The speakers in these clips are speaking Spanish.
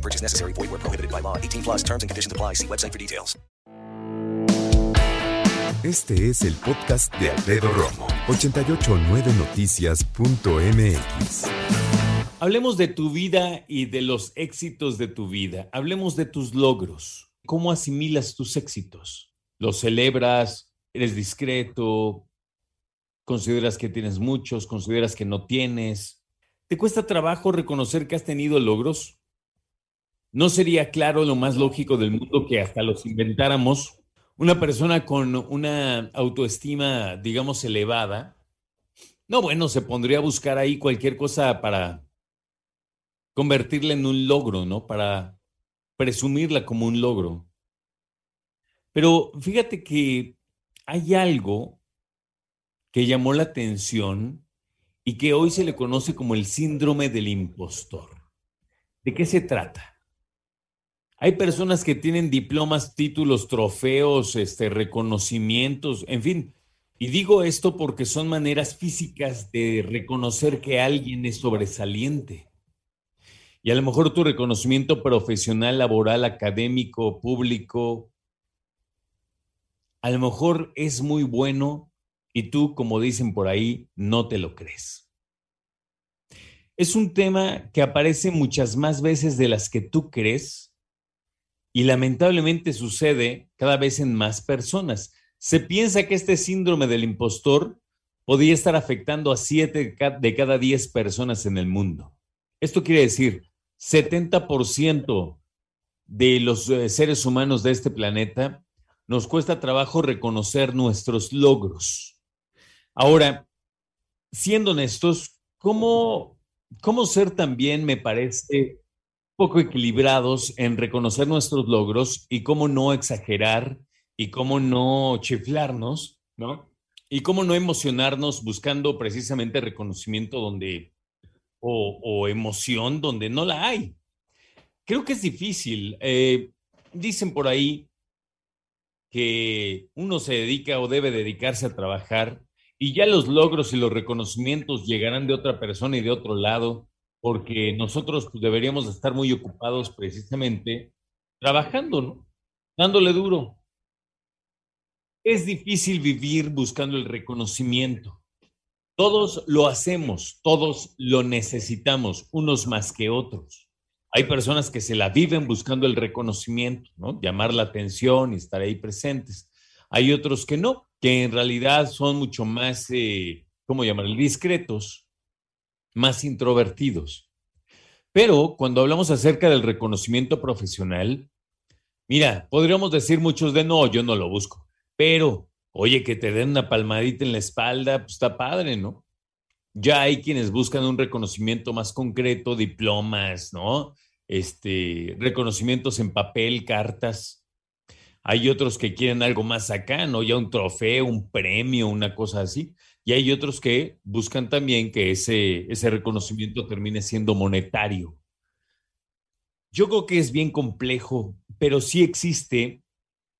No purchase necessary. Void where prohibited by law. 18 plus terms and conditions apply. See website for details. Este es el podcast de Alfredo Romo. 889noticias.mx. Hablemos de tu vida y de los éxitos de tu vida. Hablemos de tus logros. ¿Cómo asimilas tus éxitos? ¿Los celebras? ¿Eres discreto? ¿Consideras que tienes muchos? ¿Consideras que no tienes? ¿Te cuesta trabajo reconocer que has tenido logros? ¿No sería claro lo más lógico del mundo que hasta los inventáramos? Una persona con una autoestima, digamos, elevada, no, bueno, se pondría a buscar ahí cualquier cosa para convertirla en un logro, ¿no? Para presumirla como un logro. Pero fíjate que hay algo que llamó la atención y que hoy se le conoce como el síndrome del impostor. ¿De qué se trata? Hay personas que tienen diplomas, títulos, trofeos, este, reconocimientos, en fin. Y digo esto porque son maneras físicas de reconocer que alguien es sobresaliente. Y a lo mejor tu reconocimiento profesional, laboral, académico, público, a lo mejor es muy bueno y tú, como dicen por ahí, no te lo crees. Es un tema que aparece muchas más veces de las que tú crees y lamentablemente sucede cada vez en más personas. Se piensa que este síndrome del impostor podría estar afectando a 7 de cada 10 personas en el mundo. Esto quiere decir, 70% de los eh, seres humanos de este planeta nos cuesta trabajo reconocer nuestros logros. Ahora, siendo honestos, ¿cómo, cómo ser también, me parece, poco equilibrados en reconocer nuestros logros y cómo no exagerar y cómo no chiflarnos, ¿no? Y cómo no emocionarnos buscando precisamente reconocimiento donde, o, emoción donde no la hay. Creo que es difícil. Eh, dicen por ahí que uno se dedica o debe dedicarse a trabajar y ya los logros y los reconocimientos llegarán de otra persona y de otro lado porque nosotros pues, deberíamos estar muy ocupados precisamente trabajando. Dándole duro. Es difícil vivir buscando el reconocimiento. Todos lo hacemos, todos lo necesitamos, unos más que otros. Hay personas que se la viven buscando el reconocimiento, ¿no? Llamar la atención y estar ahí presentes. Hay otros que no, que en realidad son mucho más, eh, ¿cómo llamar? Discretos, más introvertidos. Pero cuando hablamos acerca del reconocimiento profesional, mira, podríamos decir muchos de no, yo no lo busco, pero oye, que te den una palmadita en la espalda, pues está padre, ¿no? Ya hay quienes buscan un reconocimiento más concreto, diplomas, ¿no? Este, reconocimientos en papel, cartas. Hay otros que quieren algo más acá, ¿no? Ya un trofeo, un premio, una cosa así. Y hay otros que buscan también que ese, ese reconocimiento termine siendo monetario. Yo creo que es bien complejo, pero sí existe,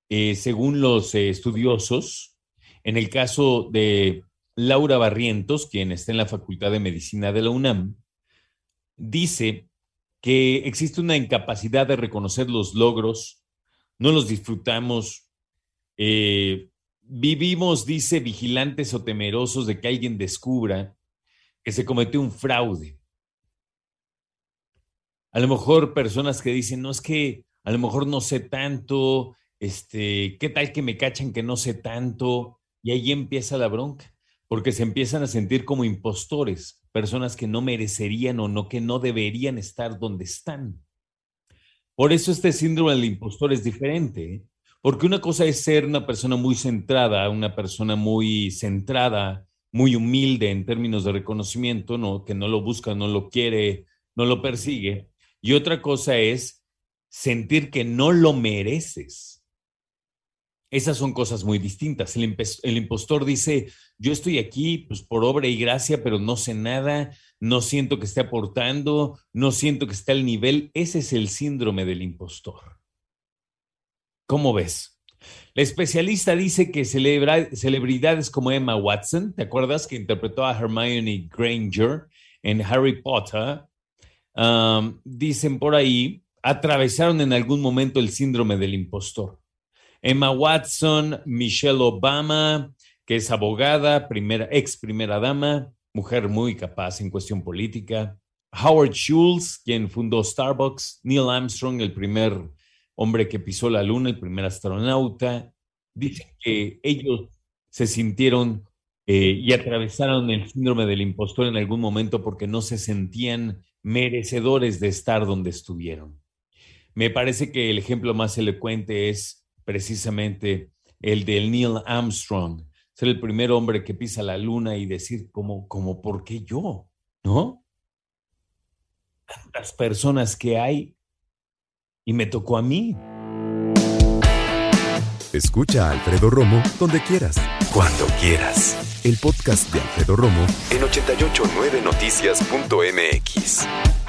eh, según los eh, estudiosos, en el caso de Laura Barrientos, quien está en la Facultad de Medicina de la UNAM, dice que existe una incapacidad de reconocer los logros, no los disfrutamos, eh, Vivimos, dice, vigilantes o temerosos de que alguien descubra que se cometió un fraude. A lo mejor personas que dicen, no es que a lo mejor no sé tanto, este, ¿qué tal que me cachan que no sé tanto? Y ahí empieza la bronca, porque se empiezan a sentir como impostores, personas que no merecerían o no que no deberían estar donde están. Por eso este síndrome del impostor es diferente. ¿eh? Porque una cosa es ser una persona muy centrada, una persona muy centrada, muy humilde en términos de reconocimiento, ¿no? que no lo busca, no lo quiere, no lo persigue. Y otra cosa es sentir que no lo mereces. Esas son cosas muy distintas. El, impostor dice, yo estoy aquí pues, por obra y gracia, pero no sé nada, no siento que esté aportando, no siento que esté al nivel. Ese es el síndrome del impostor. ¿Cómo ves? La especialista dice que celebridades como Emma Watson, ¿te acuerdas que interpretó a Hermione Granger en Harry Potter? dicen por ahí, atravesaron en algún momento el síndrome del impostor. Emma Watson, Michelle Obama, que es abogada, primera, ex primera dama, mujer muy capaz en cuestión política. Howard Schultz, quien fundó Starbucks. Neil Armstrong, el primer hombre que pisó la luna, el primer astronauta. Dicen que ellos se sintieron eh, y atravesaron el síndrome del impostor en algún momento porque no se sentían merecedores de estar donde estuvieron. Me parece que el ejemplo más elocuente es precisamente el del Neil Armstrong, ser el primer hombre que pisa la luna y decir como, como ¿por qué yo? ¿No? Tantas personas que hay y me tocó a mí. Escucha a Alfredo Romo donde quieras, cuando quieras. El podcast de Alfredo Romo en 889noticias.mx.